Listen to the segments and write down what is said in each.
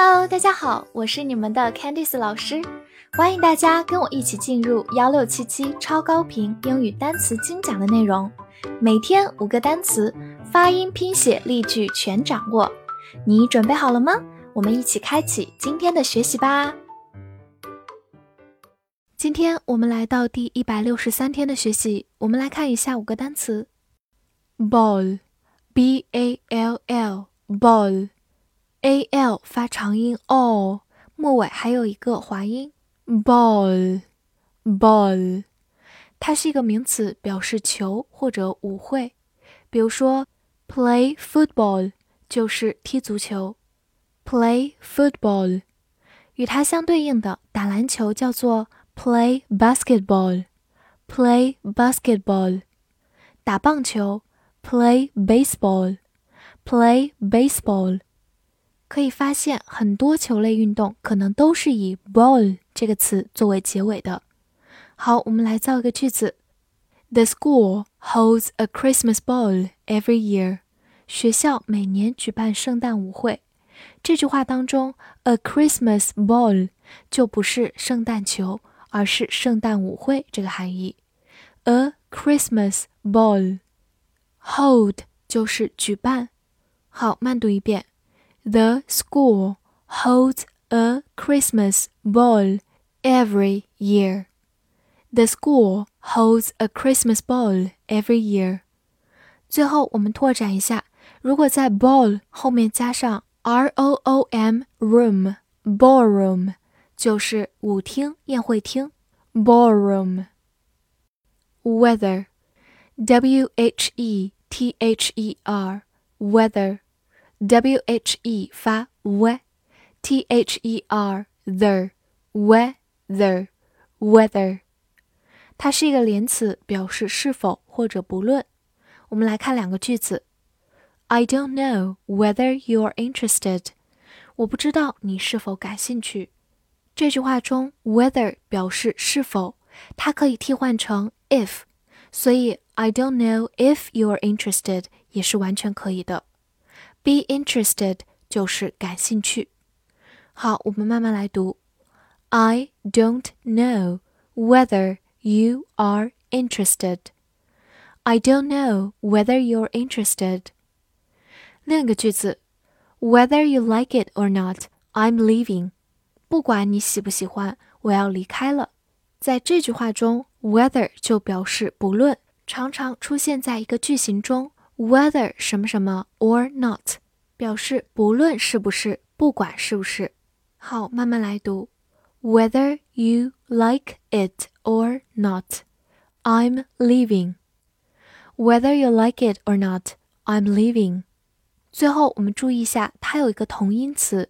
Hello，大家好，我是你们的 Candice 老师，欢迎大家跟我一起进入幺六七七超高频英语单词精讲的内容，每天五个单词，发音、拼写、例句全掌握，你准备好了吗？我们一起开启今天的学习吧。今天我们来到第一百六十三天的学习，我们来看一下五个单词：ball，b a l l，ball。A l 发长音 o，末尾还有一个滑音 ball ball，它是一个名词，表示球或者舞会。比如说 play football 就是踢足球，play football。与它相对应的打篮球叫做 play basketball play basketball。打棒球 play baseball play baseball。可以发现，很多球类运动可能都是以 ball 这个词作为结尾的。好，我们来造一个句子：The school holds a Christmas ball every year。学校每年举办圣诞舞会。这句话当中，a Christmas ball 就不是圣诞球，而是圣诞舞会这个含义。a Christmas ball，hold 就是举办。好，慢读一遍。The school holds a Christmas ball every year. The school holds a Christmas ball every year. 最后，我们拓展一下，如果在 ball 后面加上 r o o m room ballroom，就是舞厅、宴会厅 ballroom。Weather, w h e t h e r, weather。 W h e 发 w，t h e r the weather weather，它是一个连词，表示是否或者不论。我们来看两个句子：I don't know whether you are interested。我不知道你是否感兴趣。这句话中 whether 表示是否，它可以替换成 if，所以 I don't know if you are interested 也是完全可以的。Be interested 就是感兴趣。好，我们慢慢来读。I don't know whether you are interested. I don't know whether you're interested. 另一个句子，Whether you like it or not, I'm leaving. 不管你喜不喜欢，我要离开了。在这句话中，whether 就表示不论，常常出现在一个句型中。 whether 什么什么 or not 表示不论是不是，不管是不是。好，慢慢来读。Whether you like it or not, I'm leaving. Whether you like it or not, I'm leaving. 最后，我们注意一下，它有一个同音词，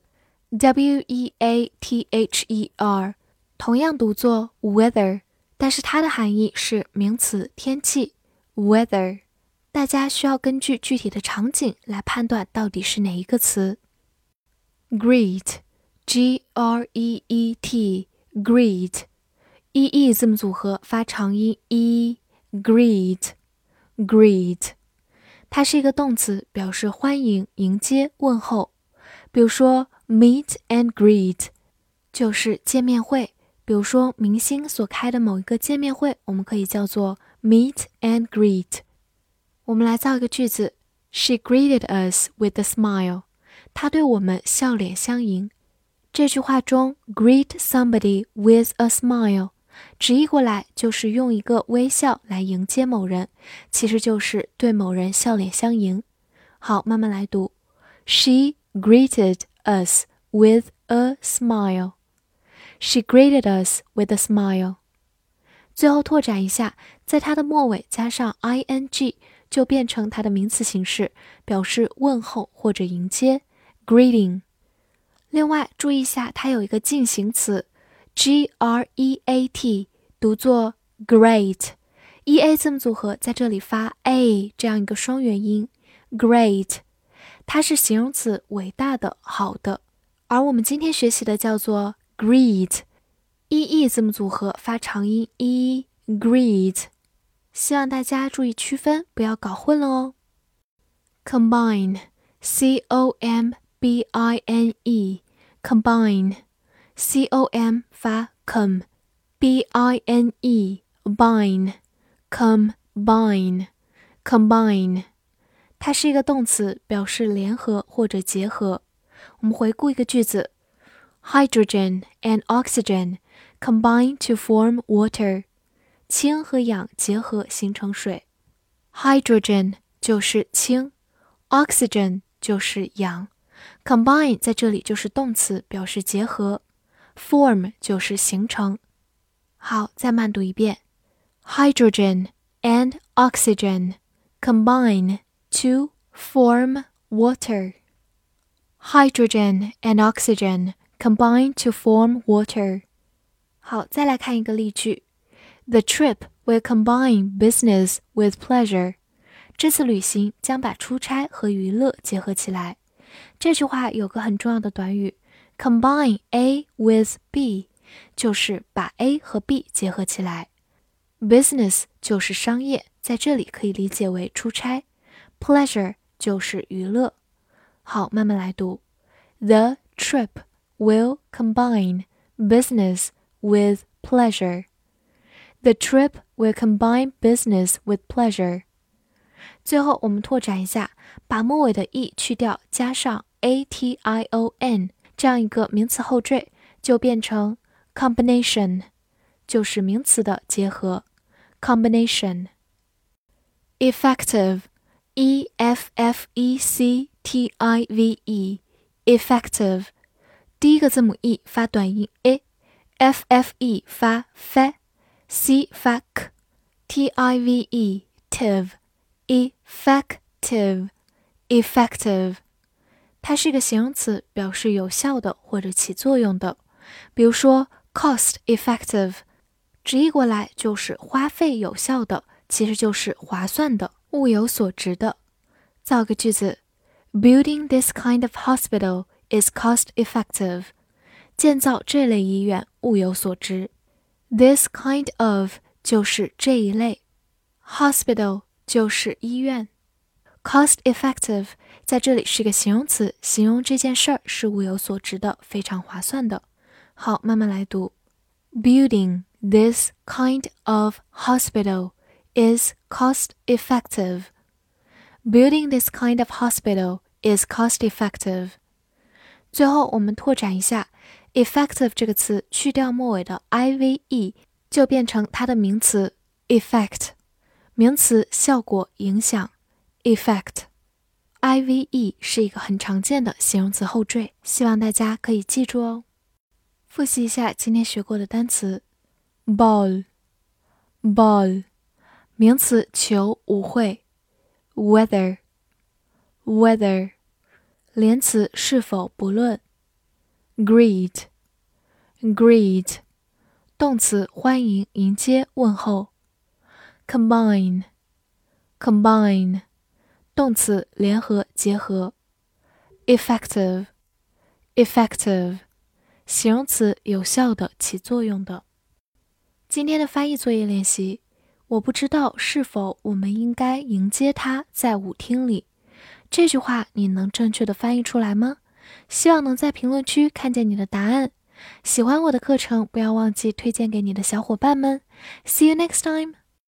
w e a t h e r，同样读作 weather，但是它的含义是名词天气 weather。 大家需要根据具体的场景来判断到底是哪一个词。Greet，G R E E T，Greet，E E 字母组合发长音 e，Greet，Greet，它是一个动词，表示欢迎、迎接、问候。比如说，Meet and greet 就是见面会。比如说，明星所开的某一个见面会，我们可以叫做 Meet and greet。我们来造一个句子：She greeted us with a smile。她对我们笑脸相迎。这句话中，greet somebody with a smile，直译过来就是用一个微笑来迎接某人，其实就是对某人笑脸相迎。好，慢慢来读：She greeted us with a smile。She greeted us with a smile。最后拓展一下，在它的末尾加上 ing。 就变成它的名词形式，表示问候或者迎接，greeting。另外注意一下，它有一个进行词，g r e a t，读作 great，e a 字母组合在这里发 a 这样一个双元音，great，它是形容词，伟大的、好的。而我们今天学习的叫做 greet，e e 字母组合发长音 e，greet。希望大家注意区分，不要搞混了哦。Combine，C O M B I N E。 combine，c o m 发 com，b i n e，bind，combine，combine，它是一个动词，表示联合或者结合。我们回顾一个句子：Hydrogen and oxygen combine to form water。 氢和氧结合形成水。Hydrogen 就是氢，oxygen 就是氧。Combine 在这里就是动词，表示结合。Form 就是形成。好，再慢读一遍：Hydrogen and oxygen combine to form water. Hydrogen and oxygen combine to form water. 好，再来看一个例句 ：The trip will combine business with pleasure. 这次旅行将把出差和娱乐结合起来。这句话有个很重要的短语，combine A with B，就是把 A 和 B 结合起来。Business 就是商业，在这里可以理解为出差。Pleasure 就是娱乐。好，慢慢来读。The trip will combine business with pleasure. The trip will combine business with pleasure. 最后，我们拓展一下，把末尾的 e 去掉，加上 a t i o n 这样一个名词后缀，就变成 combination，就是名词的结合。combination。effective，e f f e c t i v e，effective，第一个字母 e 发短音 a，f f e 发 f，c 发 k，t i v e，tive。effective, effective，它是一个形容词，表示有效的或者起作用的。比如说，cost effective，直译过来就是花费有效的，其实就是划算的，物有所值的。造个句子：Building this kind of hospital is cost effective。建造这类医院物有所值。 This kind of 就是这一类，hospital。就是医院，cost effective 在这里是个形容词，形容这件事儿是物有所值的，非常划算的。好，慢慢来读。Building this kind of hospital is cost effective. Building this kind of hospital is cost effective. 最后，我们拓展一下 ，effective 这个词去掉末尾的 i v e，就变成它的名词 effect。名词效果、影响，effect，I V E 是一个很常见的形容词后缀，希望大家可以记住哦。复习一下今天学过的单词：ball，ball，名词球、舞会。；weather，weather，连词是否、不论。；greet，greet，动词欢迎、迎接、问候。combine combine 动词联合结合，effective effective 形容词有效的起作用的。今天的翻译作业练习，我不知道是否我们应该迎接他在舞厅里。这句话你能正确的翻译出来吗？希望能在评论区看见你的答案。喜欢我的课程，不要忘记推荐给你的小伙伴们。See you next time.